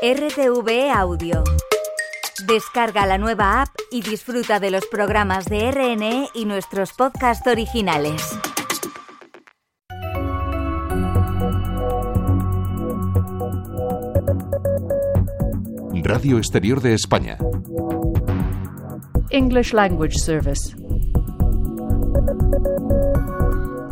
RTV Audio. Descarga la nueva app y disfruta de los programas de RNE y nuestros podcasts originales. Radio Exterior de España. English Language Service.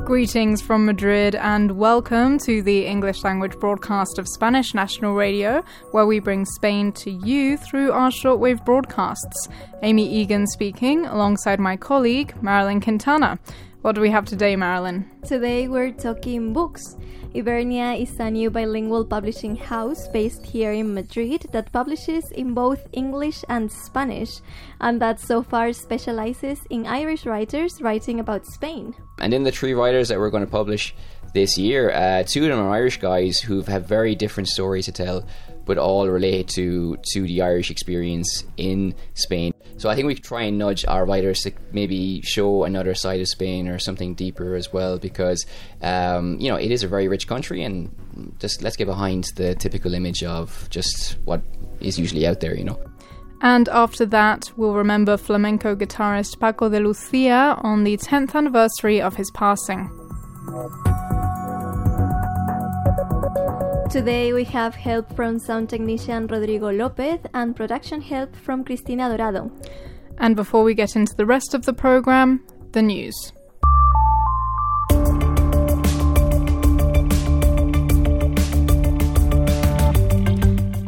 Greetings from Madrid and welcome to the English language broadcast of Spanish National Radio, where we bring Spain to you through our shortwave broadcasts. Amy Egan speaking, alongside my colleague, Marilyn Quintana. What do we have today, Marilyn? Today we're talking books. Ybernia is a new bilingual publishing house based here in Madrid that publishes in both English and Spanish, and that so far specializes in Irish writers writing about Spain. And in the three writers that we're going to publish this year, uh, two of them are Irish guys who have very different stories to tell, but all relate to to the Irish experience in Spain. So I think we could try and nudge our writers to maybe show another side of Spain or something deeper as well, because um, you know it is a very rich country, and just let's get behind the typical image of just what is usually out there, you know. And after that, we'll remember flamenco guitarist Paco de Lucia on the 10th anniversary of his passing. Today we have help from sound technician Rodrigo Lopez and production help from Cristina Dorado. And before we get into the rest of the program, the news.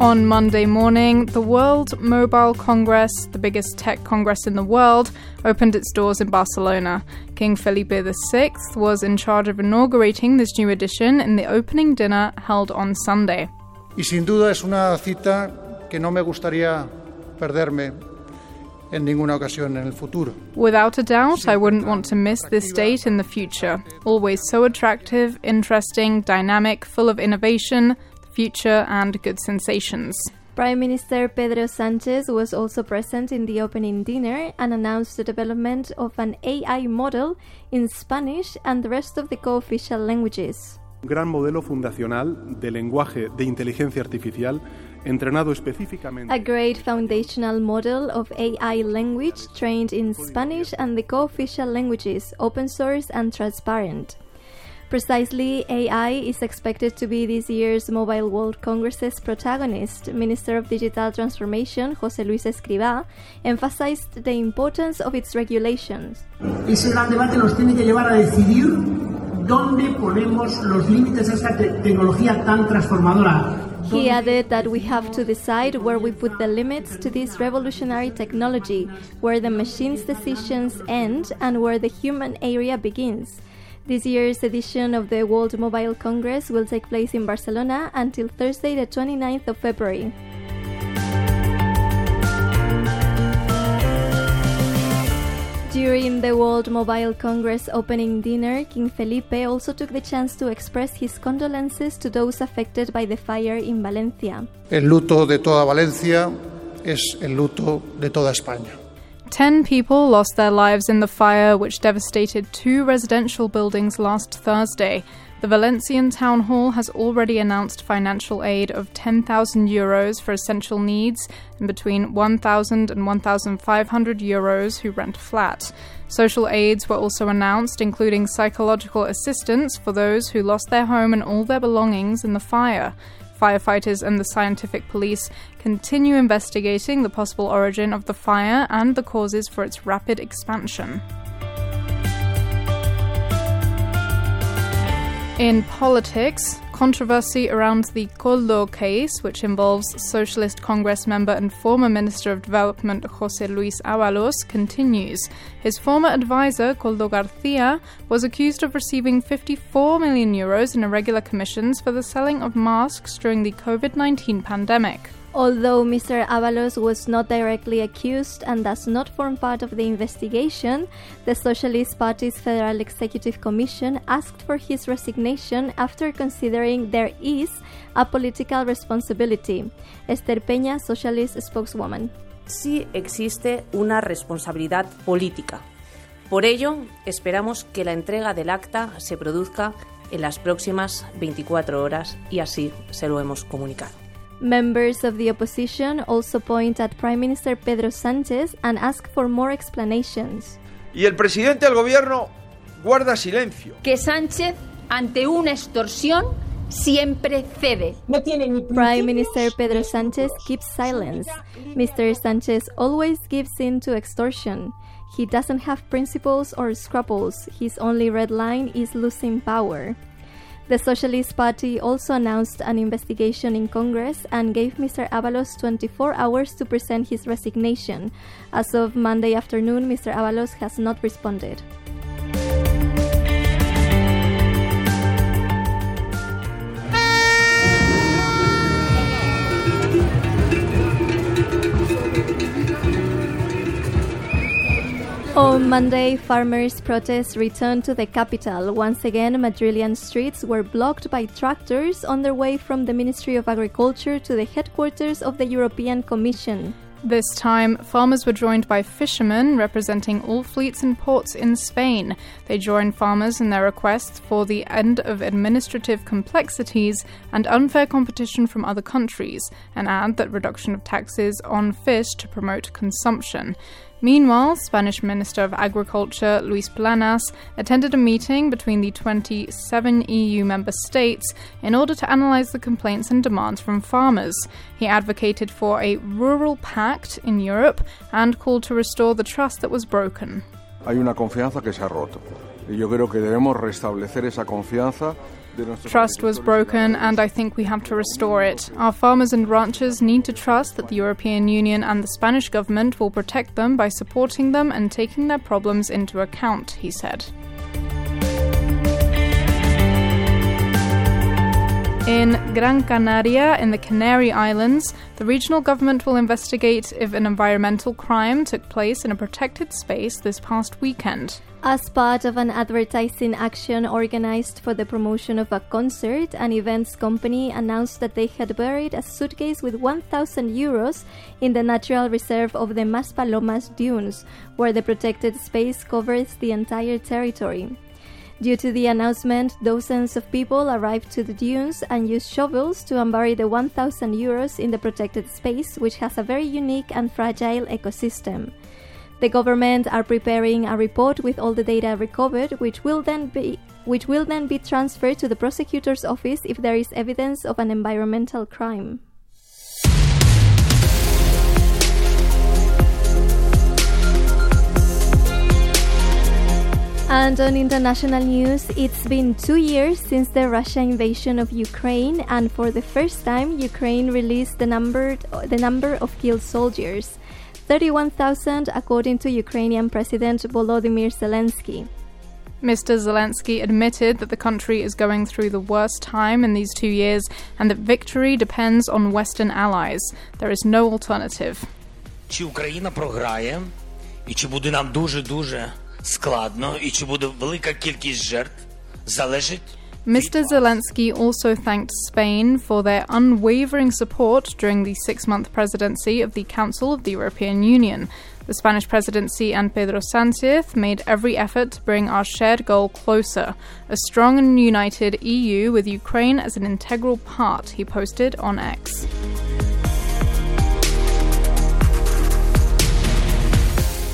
On Monday morning, the World Mobile Congress, the biggest tech congress in the world, opened its doors in Barcelona. King Felipe VI was in charge of inaugurating this new edition in the opening dinner held on Sunday. Y sin duda es una cita que no me gustaría perderme en ninguna ocasión en el futuro. Without a doubt, I wouldn't want to miss this date in the future. Always so attractive, interesting, dynamic, full of innovation, future, and good sensations. Prime Minister Pedro Sanchez was also present in the opening dinner and announced the development of an AI model in Spanish and the rest of the co official languages. Gran modelo fundacional de lenguaje de inteligencia artificial entrenado específicamente. A great foundational model of AI language trained in Spanish and the co official languages, open source and transparent. Precisely, AI is expected to be this year's Mobile World Congress's protagonist. Minister of Digital Transformation, José Luis Escrivá emphasized the importance of its regulations. Ese gran debate nos tiene que llevar a decidir dónde ponemos los límites a esta te tecnología tan transformadora. He added that we have to decide where we put the limits to this revolutionary technology, where the machine's decisions end and where the human area begins. This year's edition of the World Mobile Congress will take place in Barcelona until Thursday, the 29th of February. During the World Mobile Congress opening dinner, King Felipe also took the chance to express his condolences to those affected by the fire in Valencia. El luto de toda Valencia es el luto de toda España. Ten people lost their lives in the fire which devastated two residential buildings last Thursday. The Valencian Town Hall has already announced financial aid of 10,000 euros for essential needs and between 1,000 and 1,500 euros who rent a flat. Social aids were also announced, including psychological assistance for those who lost their home and all their belongings in the fire. Firefighters and the scientific police continue investigating the possible origin of the fire and the causes for its rapid expansion. In politics, controversy around the Koldo case, which involves Socialist Congress member and former Minister of Development Jose Luis Ábalos, continues. His former advisor, Koldo Garcia, was accused of receiving 54 million euros in irregular commissions for the selling of masks during the COVID 19 pandemic. Although Mr. Ábalos was not directly accused and does not form part of the investigation, the Socialist Party's Federal Executive Commission asked for his resignation after considering there is a political responsibility. Esther Peña, Socialist spokeswoman. Sí existe una responsabilidad política. Por ello, esperamos que la entrega del acta se produzca en las próximas 24 horas y así se lo hemos comunicado. Members of the opposition also point at Prime Minister Pedro Sánchez and ask for more explanations. Y el presidente del gobierno guarda silencio. Que Sánchez, ante una extorsión, siempre cede. No tiene ni Prime Minister Pedro Sánchez keeps silence. Mr. Sánchez always gives in to extortion. He doesn't have principles or scruples. His only red line is losing power. The Socialist Party also announced an investigation in Congress and gave Mr. Ábalos 24 hours to present his resignation. As of Monday afternoon, Mr. Ábalos has not responded. On Monday, farmers' protests returned to the capital. Once again, Madrillian streets were blocked by tractors on their way from the Ministry of Agriculture to the headquarters of the European Commission. This time, farmers were joined by fishermen representing all fleets and ports in Spain. They joined farmers in their requests for the end of administrative complexities and unfair competition from other countries, and add that reduction of taxes on fish to promote consumption. Meanwhile, Spanish Minister of Agriculture Luis Planas attended a meeting between the 27 EU member states in order to analyze the complaints and demands from farmers. He advocated for a rural pact in Europe and called to restore the trust that was broken. Hay una confianza que se ha roto. Y yo creo que debemos restablecer esa confianza Trust was broken, and I think we have to restore it. Our farmers and ranchers need to trust that the European Union and the Spanish government will protect them by supporting them and taking their problems into account, he said. In Gran Canaria, in the Canary Islands, the regional government will investigate if an environmental crime took place in a protected space this past weekend. As part of an advertising action organized for the promotion of a concert, an events company announced that they had buried a suitcase with 1,000 euros in the natural reserve of the Maspalomas Dunes, where the protected space covers the entire territory. Due to the announcement, dozens of people arrived to the dunes and used shovels to unbury the 1,000 euros in the protected space, which has a very unique and fragile ecosystem. The government are preparing a report with all the data recovered, which will then be which will then be transferred to the prosecutor's office if there is evidence of an environmental crime. And on international news, it's been two years since the Russia invasion of Ukraine, and for the first time, Ukraine released the number the number of killed soldiers, 31,000, according to Ukrainian President Volodymyr Zelensky. Mr. Zelensky admitted that the country is going through the worst time in these two years and that victory depends on Western allies. There is no alternative. Чи Україна програє, і чи буде нам дуже-дуже складно, і чи буде велика кількість жертв, залежить Mr. Zelensky also thanked Spain for their unwavering support during the six month presidency of the Council of the European Union. The Spanish presidency and Pedro Sanchez made every effort to bring our shared goal closer a strong and united EU with Ukraine as an integral part, he posted on X.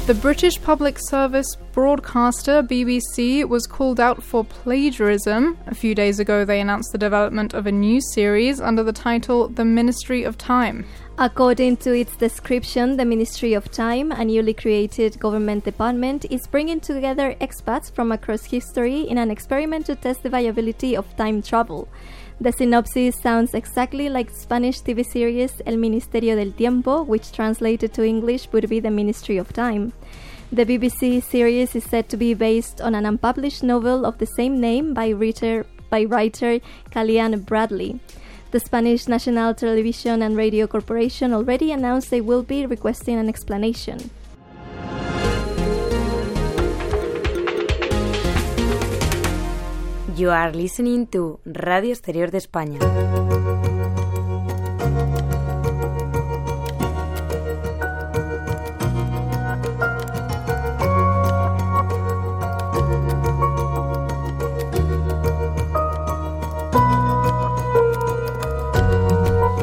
The British public service broadcaster BBC was called out for plagiarism. A few days ago, they announced the development of a new series under the title The Ministry of Time. According to its description, the Ministry of Time, a newly created government department, is bringing together expats from across history in an experiment to test the viability of time travel. The synopsis sounds exactly like Spanish TV series El Ministerio del Tiempo, which translated to English would be the Ministry of Time. The BBC series is said to be based on an unpublished novel of the same name by writer, by writer Bradley. The Spanish National Television and Radio Corporation already announced they will be requesting an explanation. You are listening to Radio Exterior de España.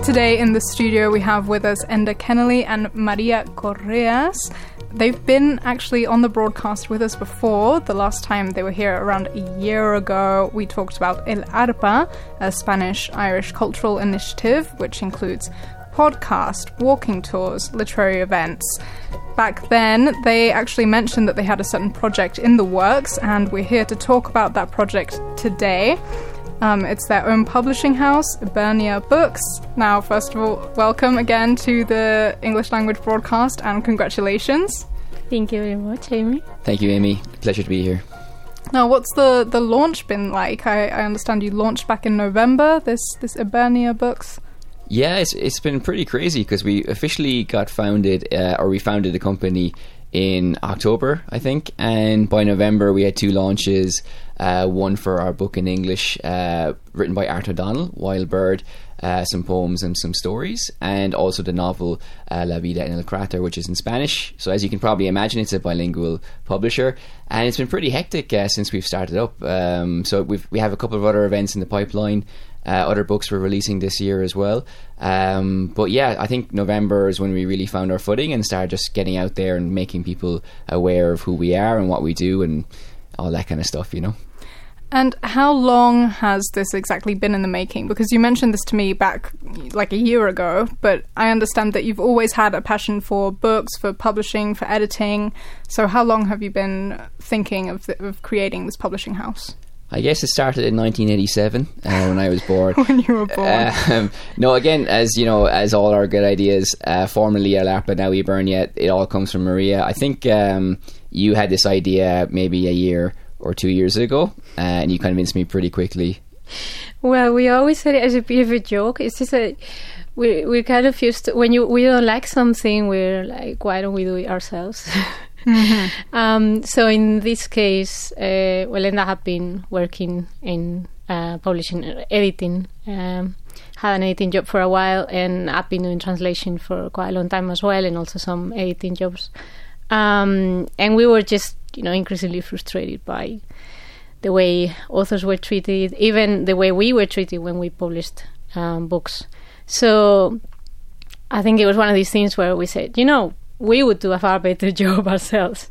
Today in the studio we have with us Enda Keneally and Maria Correas. They've been actually on the broadcast with us before. The last time they were here around a year ago, we talked about El Arpa, a Spanish Irish cultural initiative which includes podcast, walking tours, literary events. Back then, they actually mentioned that they had a certain project in the works, and we're here to talk about that project today. Um, it's their own publishing house, Ybernia Books. Now, first of all, welcome again to the English language broadcast and congratulations. Thank you very much, Amy. Thank you, Amy. Pleasure to be here. Now, what's the, the launch been like? I, I understand you launched back in November, this, this Ybernia Books. Yeah, it's, it's been pretty crazy because we officially got founded, uh, or we founded the company in October, I think, and by November we had two launches. Uh, one for our book in English, uh, written by Art O'Donnell, Wild Bird, uh, some poems and some stories, and also the novel uh, La Vida en el Cráter, which is in Spanish. So, as you can probably imagine, it's a bilingual publisher, and it's been pretty hectic uh, since we've started up. Um, so, we've, we have a couple of other events in the pipeline. Uh, other books we're releasing this year as well. Um, but yeah, I think November is when we really found our footing and started just getting out there and making people aware of who we are and what we do and all that kind of stuff, you know. And how long has this exactly been in the making? Because you mentioned this to me back like a year ago, but I understand that you've always had a passion for books, for publishing, for editing. So, how long have you been thinking of, the, of creating this publishing house? I guess it started in 1987 uh, when I was born. when you were born. Um, no, again, as you know, as all our good ideas, uh, formerly El Arpa, now Ybernia, it all comes from Maria. I think um, you had this idea maybe a year or two years ago, and you convinced me pretty quickly. Well, we always said it as a bit of a joke. It's just a we we kind of used to, when you we don't like something, we're like, why don't we do it ourselves? Mm-hmm. Um, so in this case, uh, well, Enda have been working in uh, publishing, editing. Um, had an editing job for a while, and I've been doing translation for quite a long time as well, and also some editing jobs. Um, and we were just, you know, increasingly frustrated by the way authors were treated, even the way we were treated when we published um, books. So I think it was one of these things where we said, you know, we would do a far better job ourselves.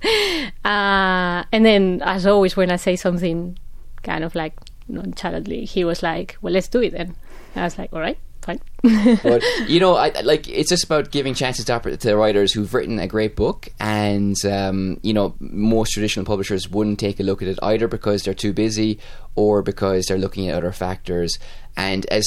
Uh, and then, as always, when I say something kind of like nonchalantly, he was like, "Well, let's do it." then." I was like, "All right." Fine. but you know, I, like it's just about giving chances to, to writers who've written a great book, and um, you know, most traditional publishers wouldn't take a look at it either because they're too busy or because they're looking at other factors. And as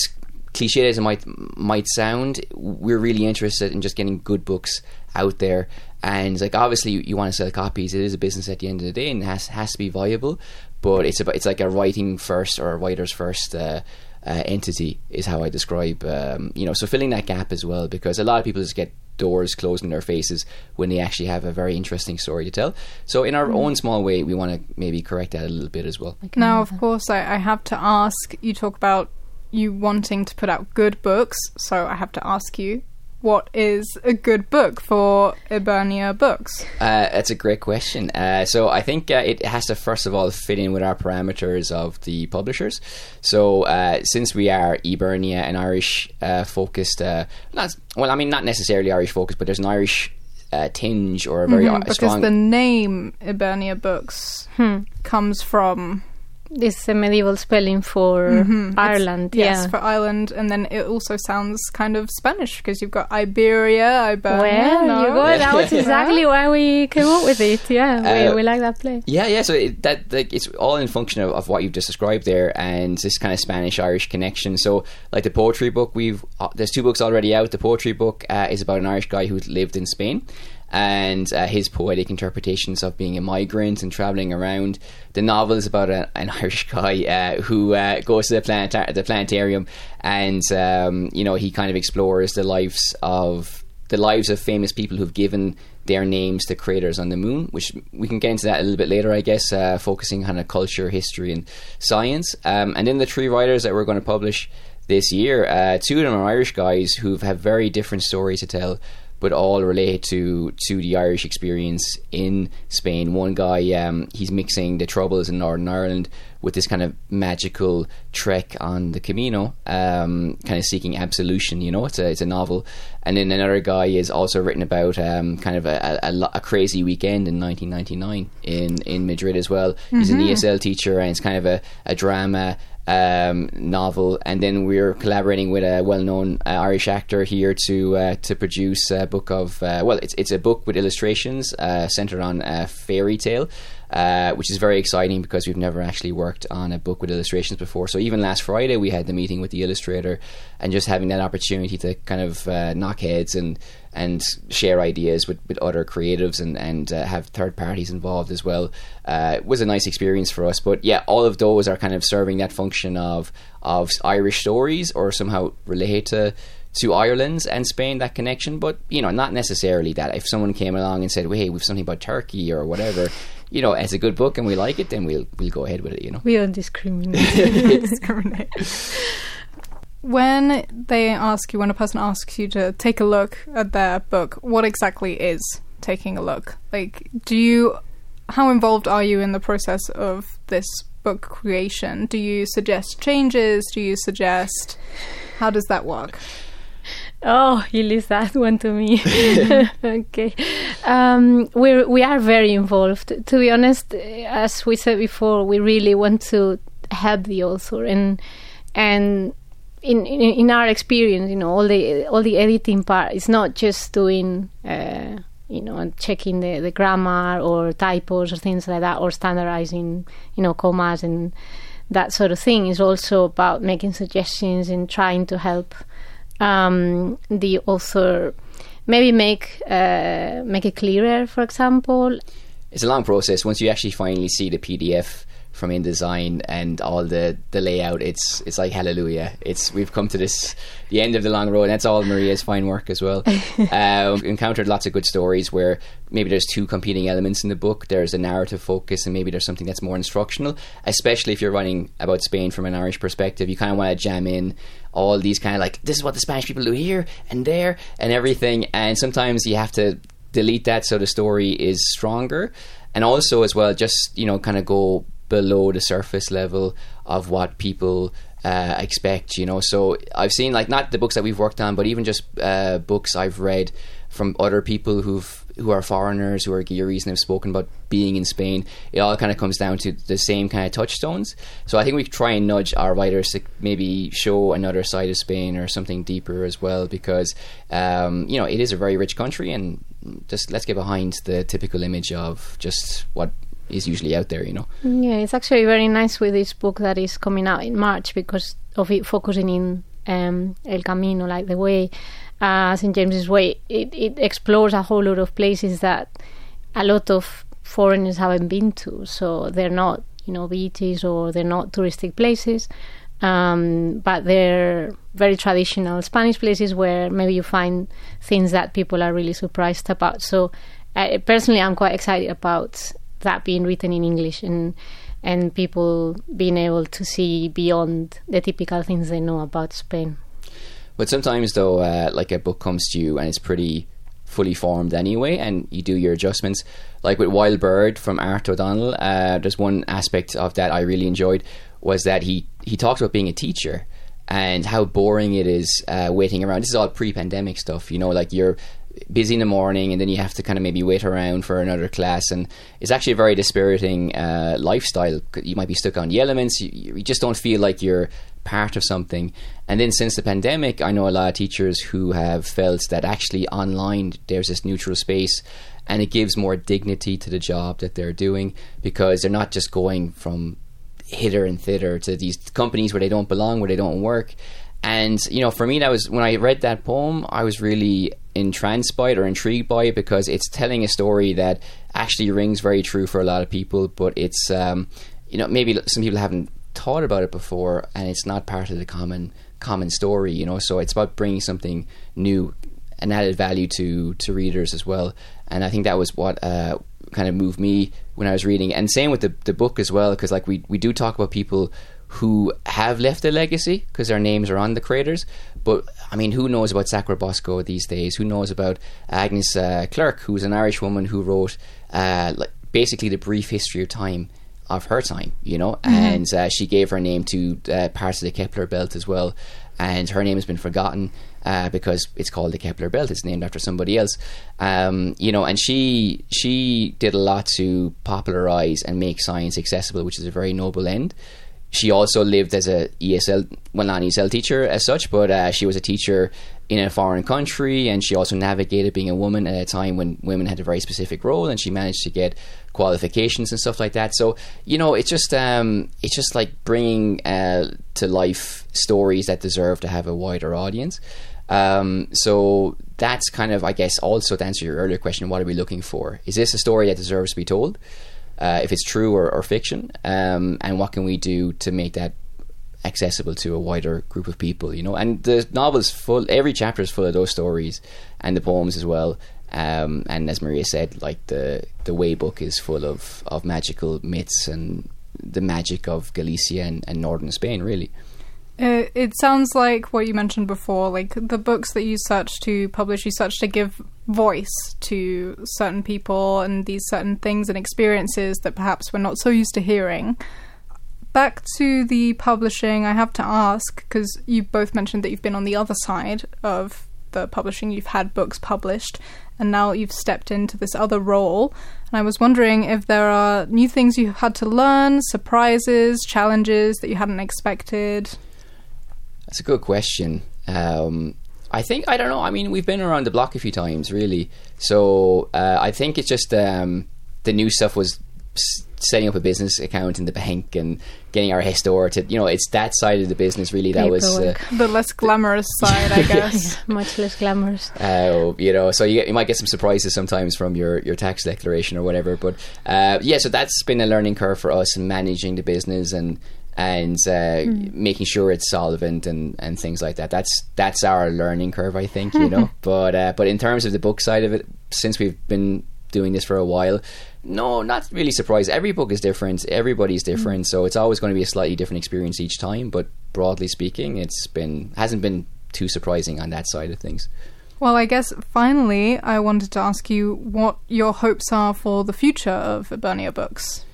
cliche as it might might sound, we're really interested in just getting good books out there. And like obviously, you, you want to sell copies. It is a business at the end of the day, and has has to be viable. But it's about it's like a writing first or a writer's first. Uh, uh, entity is how I describe, um, you know, so filling that gap as well because a lot of people just get doors closed in their faces when they actually have a very interesting story to tell. So, in our mm. own small way, we want to maybe correct that a little bit as well. Now, of course, I, I have to ask you talk about you wanting to put out good books, so I have to ask you what is a good book for Ybernia Books? Uh, that's a great question. Uh, so I think uh, it has to first of all fit in with our parameters of the publishers. So uh, since we are Ybernia and Irish uh, focused, uh, not well, I mean not necessarily Irish focused, but there's an Irish tinge or a very mm-hmm, because strong. the name Ybernia Books hmm. comes from this is a medieval spelling for mm-hmm. Ireland. It's, yes, for Ireland, and then it also sounds kind of Spanish because you've got Iberia, Iberia. Well, no? you go. That was exactly why we came up with it. Yeah, uh, we, we, like that play. Yeah, yeah. So it, that like it's all in function of, of what you've just described there, and this kind of Spanish Irish connection. So like the poetry book, we've uh, there's two books already out. The poetry book uh, is about an Irish guy who lived in Spain and uh, his poetic interpretations of being a migrant and traveling around. The novel is about a, an Irish guy uh, who uh, goes to the, planetar- the planetarium, and um, you know he kind of explores the lives of the lives of famous people who've given their names to craters on the moon, which we can get into that a little bit later, I guess, uh, focusing on a culture, history, and science. Um, and then the three writers that we're going to publish this year, uh, two of them are Irish guys who have very different stories to tell but all relate to to the Irish experience in Spain. One guy, um, he's mixing the troubles in Northern Ireland with this kind of magical trek on the Camino, um, kind of seeking absolution. You know, it's a it's a novel, and then another guy is also written about um, kind of a, a, a, crazy weekend in 1999 in in Madrid as well. He's mm-hmm. an ESL teacher, and it's kind of a, a drama um, novel, and then we're collaborating with a well-known uh, Irish actor here to uh, to produce a book of uh, well, it's it's a book with illustrations uh, centered on a fairy tale. Uh, which is very exciting because we've never actually worked on a book with illustrations before. So even last Friday, we had the meeting with the illustrator, and just having that opportunity to kind of uh, knock heads and and share ideas with, with other creatives and and uh, have third parties involved as well uh, was a nice experience for us. But yeah, all of those are kind of serving that function of of Irish stories or somehow relate to to Ireland and Spain that connection, but you know, not necessarily that. If someone came along and said, well, "Hey, we've something about Turkey or whatever," you know, as a good book and we like it, then we'll we'll go ahead with it. You know, we don't discriminate. discriminate. When they ask you, when a person asks you to take a look at their book, what exactly is taking a look? Like, do you, how involved are you in the process of this book creation? Do you suggest changes? Do you suggest, how does that work? Oh, you leave that one to me. okay, um, we we are very involved. To be honest, as we said before, we really want to help the author and and in, in, in our experience, you know, all the all the editing part is not just doing. Uh, you know, checking the, the grammar or typos or things like that, or standardizing, you know, commas and that sort of thing. Is also about making suggestions and trying to help um, the author maybe make uh, make it clearer. For example, it's a long process. Once you actually finally see the PDF from InDesign and all the, the layout, it's it's like hallelujah. It's we've come to this the end of the long road. And that's all Maria's fine work as well. uh, we've encountered lots of good stories where maybe there's two competing elements in the book. There's a narrative focus, and maybe there's something that's more instructional. Especially if you're writing about Spain from an Irish perspective, you kind of want to jam in all these kind of like this is what the Spanish people do here and there and everything. And sometimes you have to delete that so the story is stronger and also as well just you know kind of go below the surface level of what people uh, expect, you know. So I've seen like not the books that we've worked on, but even just uh, books I've read from other people who've who are foreigners, who are guiris and have spoken about being in Spain. It all kind of comes down to the same kind of touchstones. So I think we try and nudge our writers to maybe show another side of Spain or something deeper as well, because um, you know it is a very rich country, and just let's get behind the typical image of just what is usually out there, you know. Yeah, it's actually very nice with this book that is coming out in March because of it focusing in um, El Camino, like the way uh, St James's Way. It, it explores a whole lot of places that a lot of foreigners haven't been to, so they're not, you know, beaches or they're not touristic places. Um, but they're very traditional Spanish places where maybe you find things that people are really surprised about. So, uh, personally, I'm quite excited about that being written in English and and people being able to see beyond the typical things they know about Spain. But sometimes, though, uh, like a book comes to you and it's pretty fully formed anyway, and you do your adjustments. Like with Wild Bird from Art O'Donnell, uh, there's one aspect of that I really enjoyed was that he he talks about being a teacher and how boring it is uh, waiting around. This is all pre-pandemic stuff, you know, like you're busy in the morning and then you have to kind of maybe wait around for another class and it's actually a very dispiriting uh, lifestyle you might be stuck on the elements you, you, just don't feel like you're part of something and then since the pandemic i know a lot of teachers who have felt that actually online there's this neutral space and it gives more dignity to the job that they're doing because they're not just going from hither and thither to these companies where they don't belong where they don't work. And you know for me that was when i read that poem i was really entranced by it or intrigued by it because it's telling a story that actually rings very true for a lot of people, but it's um, you know maybe some people haven't thought about it before, and it's not part of the common common story. You know, so it's about bringing something new and added value to to readers as well. And I think that was what uh, kind of moved me when I was reading. And same with the the book as well, because like we we do talk about people who have left a legacy because their names are on the creators. But I mean, who knows about Sacrobosco these days? Who knows about Agnes uh, Clerke, who's an Irish woman who wrote uh, like basically the brief history of time of her time, you know, mm-hmm. and uh, she gave her name to uh, parts of the Kepler belt as well. And her name has been forgotten uh, because it's called the Kepler belt. It's named after somebody else, um, you know. And she she did a lot to popularize and make science accessible, which is a very noble end she also lived as a ESL, well, not an ESL teacher as such, but uh, she was a teacher in a foreign country, and she also navigated being a woman at a time when women had a very specific role, and she managed to get qualifications and stuff like that. So you know, it's just um, it's just like bringing uh, to life stories that deserve to have a wider audience. Um, so that's kind of, I guess, also to answer your earlier question: what are we looking for? Is this a story that deserves to be told? uh, if it's true or, or fiction, um, and what can we do to make that accessible to a wider group of people, you know. And the novel's full. Every chapter is full of those stories, and the poems as well. Um, and as Maria said, like the the way book is full of of magical myths and the magic of Galicia and, and northern Spain, really. Uh, it sounds like what you mentioned before, like the books that you search to publish, you search to give voice to certain people and these certain things and experiences that perhaps we're not so used to hearing. Back to the publishing, I have to ask because you both mentioned that you've been on the other side of the publishing, you've had books published, and now you've stepped into this other role. And I was wondering if there are new things you've had to learn, surprises, challenges that you hadn't expected. That's a good question. Um, I think I don't know. I mean, we've been around the block a few times, really. So uh, I think it's just um, the new stuff was setting up a business account in the bank and getting our Gestor to you know it's that side of the business really that was uh, the less glamorous side I guess yeah, much less glamorous uh, you know so you, get, you might get some surprises sometimes from your, your tax declaration or whatever but uh, yeah so that's been a learning curve for us in managing the business and and uh, mm. making sure it's solvent and, and things like that. That's that's our learning curve, I think. You know, but uh, but in terms of the book side of it, since we've been doing this for a while, no, not really surprised. Every book is different. Everybody's different, mm. so it's always going to be a slightly different experience each time. But broadly speaking, it's been hasn't been too surprising on that side of things. Well, I guess finally, I wanted to ask you what your hopes are for the future of Ybernia Books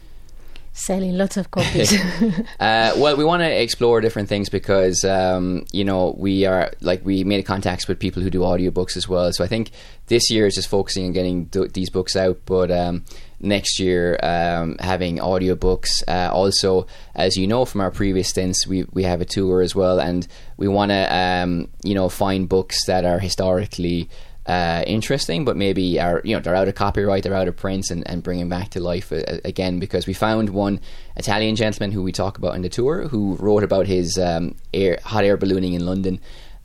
selling lots of copies. uh, well, we want to explore different things because um, you know we are like we made contacts with people who do audiobooks as well. So I think this year is just focusing on getting th- these books out, but um, next year um, having audiobooks. Uh, also, as you know from our previous stints, we we have a tour as well, and we want to um, you know find books that are historically uh, interesting, but maybe are you know they're out of copyright, they're out of print, and, and bringing back to life uh, again because we found one Italian gentleman who we talk about in the tour who wrote about his um, air, hot air ballooning in London.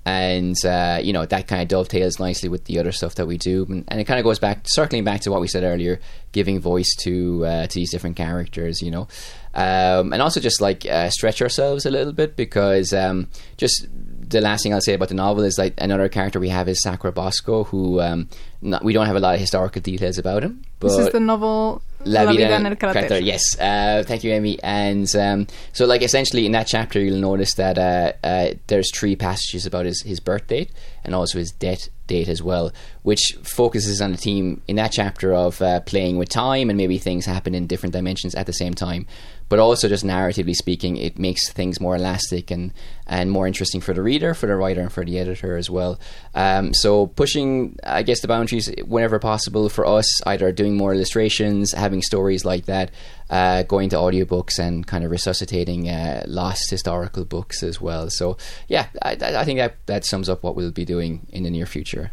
And uh, you know that kind of dovetails nicely with the other stuff that we do, and, and it kind of goes back, circling back to what we said earlier, giving voice to uh, to these different characters, you know, um, and also just like uh, stretch ourselves a little bit because um, just the last thing I'll say about the novel is like another character we have is Sacrobosco, who um, not, we don't have a lot of historical details about him. But this is the novel La, La Vida, en el Cráter. Yes, uh, thank you, Amy. And um, so, like, essentially in that chapter, you'll notice that uh, uh, there's three passages about his, his birth date and also his death date as well, which focuses on the theme in that chapter of uh, playing with time and maybe things happen in different dimensions at the same time but also just narratively speaking, it makes things more elastic and and more interesting for the reader, for the writer, and for the editor as well. Um, so pushing, I guess, the boundaries whenever possible for us, either doing more illustrations, having stories like that, uh, going to audiobooks, and kind of resuscitating uh, lost historical books as well. So yeah, I, I think that that sums up what we'll be doing in the near future.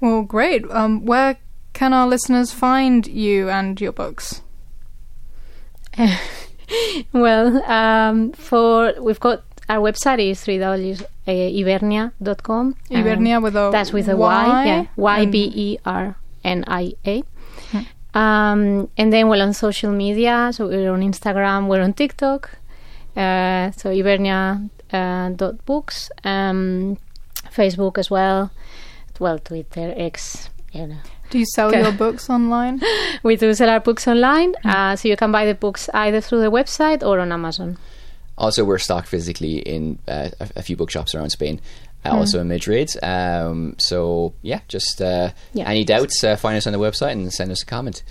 Well, great. Um, where can our listeners find you and your books? well, um, for we've got our website is www.ybernia.com. Ybernia with a that's with a Y, y yeah, Y B E R N I A. Hmm. Um, and then we're on social media, so we're on Instagram, we're on TikTok, uh, so Ybernia uh, dot books, um, Facebook as well, well Twitter, X, you know. Do you sell your books online? we do sell our books online, mm. uh, so you can buy the books either through the website or on Amazon. Also, we're stocked physically in uh, a, a few bookshops around Spain. Uh, Hmm. Also in Madrid. Um, so yeah, just uh, Yeah. any doubts, uh, find us on the website and send us a comment.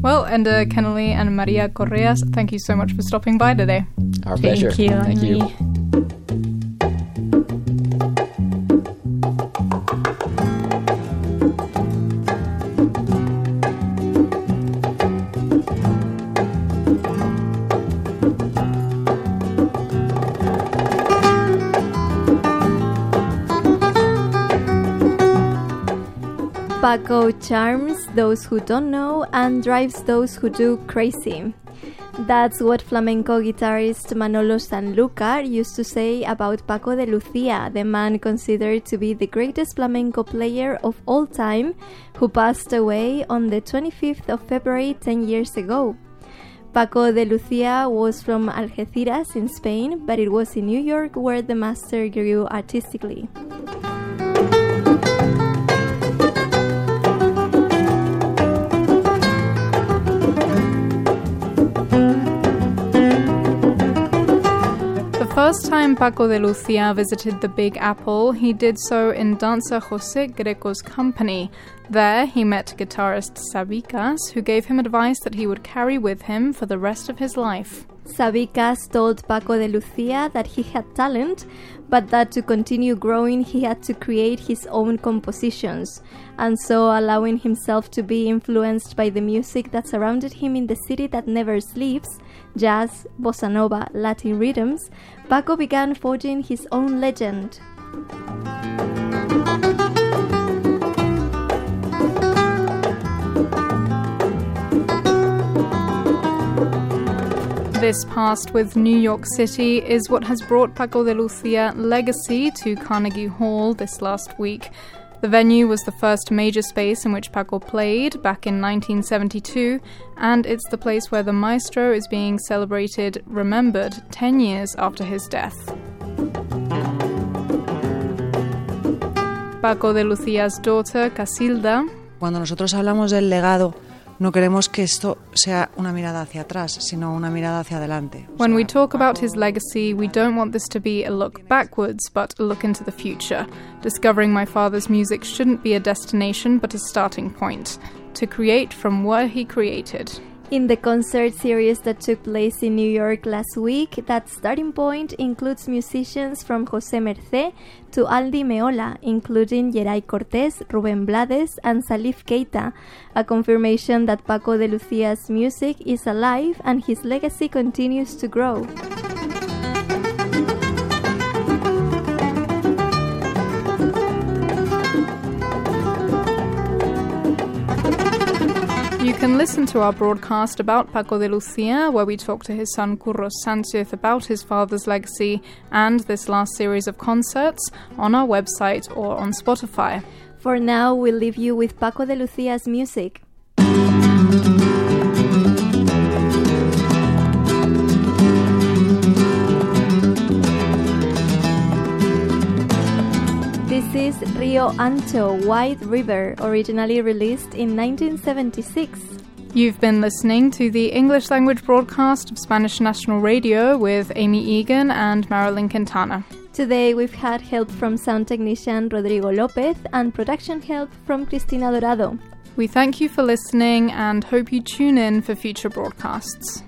Well, Enda Keneally and Maria Correas, thank you so much for stopping by today. Our pleasure. Thank you. Paco charms those who don't know and drives those who do crazy. That's what flamenco guitarist Manolo Sanlúcar used to say about Paco de Lucia, the man considered to be the greatest flamenco player of all time, who passed away on the 25th of February 10 years ago. Paco de Lucia was from Algeciras in Spain, but it was in New York where the master grew artistically. First time Paco de Lucia visited the Big Apple, he did so in dancer Jose Greco's company. There, he met guitarist Sabicas, who gave him advice that he would carry with him for the rest of his life. Sabicas told Paco de Lucia that he had talent, but that to continue growing he had to create his own compositions, and so allowing himself to be influenced by the music that surrounded him in the city that never sleeps jazz, bossa nova, Latin rhythms Paco began forging his own legend. This past with New York City is what has brought Paco de Lucia legacy to Carnegie Hall this last week. The venue was the first major space in which Paco played back in 1972, and it's the place where the maestro is being celebrated, remembered 10 years after his death. Paco de Lucia's daughter, Casilda, Cuando nosotros hablamos del legado, no queremos que esto sea una mirada hacia atrás, sino una mirada hacia adelante. When we talk about his legacy, we don't want this to be a look backwards, but a look into the future. Discovering my father's music shouldn't be a destination, but a starting point. To create from where he created. In the concert series that took place in New York last week, that starting point includes musicians from José Mercé to Al Di Meola, including Geray Cortés, Rubén Blades, and Salif Keita, a confirmation that Paco de Lucia's music is alive and his legacy continues to grow. Can listen to our broadcast about Paco de Lucia, where we talk to his son Curros Sanchez about his father's legacy, and this last series of concerts on our website or on Spotify. For now, we'll leave you with Paco de Lucia's music. This is Rio Ancho White River, originally released in 1976. You've been listening to the English language broadcast of Spanish National Radio with Amy Egan and Marilyn Quintana. Today we've had help from sound technician Rodrigo Lopez and production help from Cristina Dorado. We thank you for listening and hope you tune in for future broadcasts.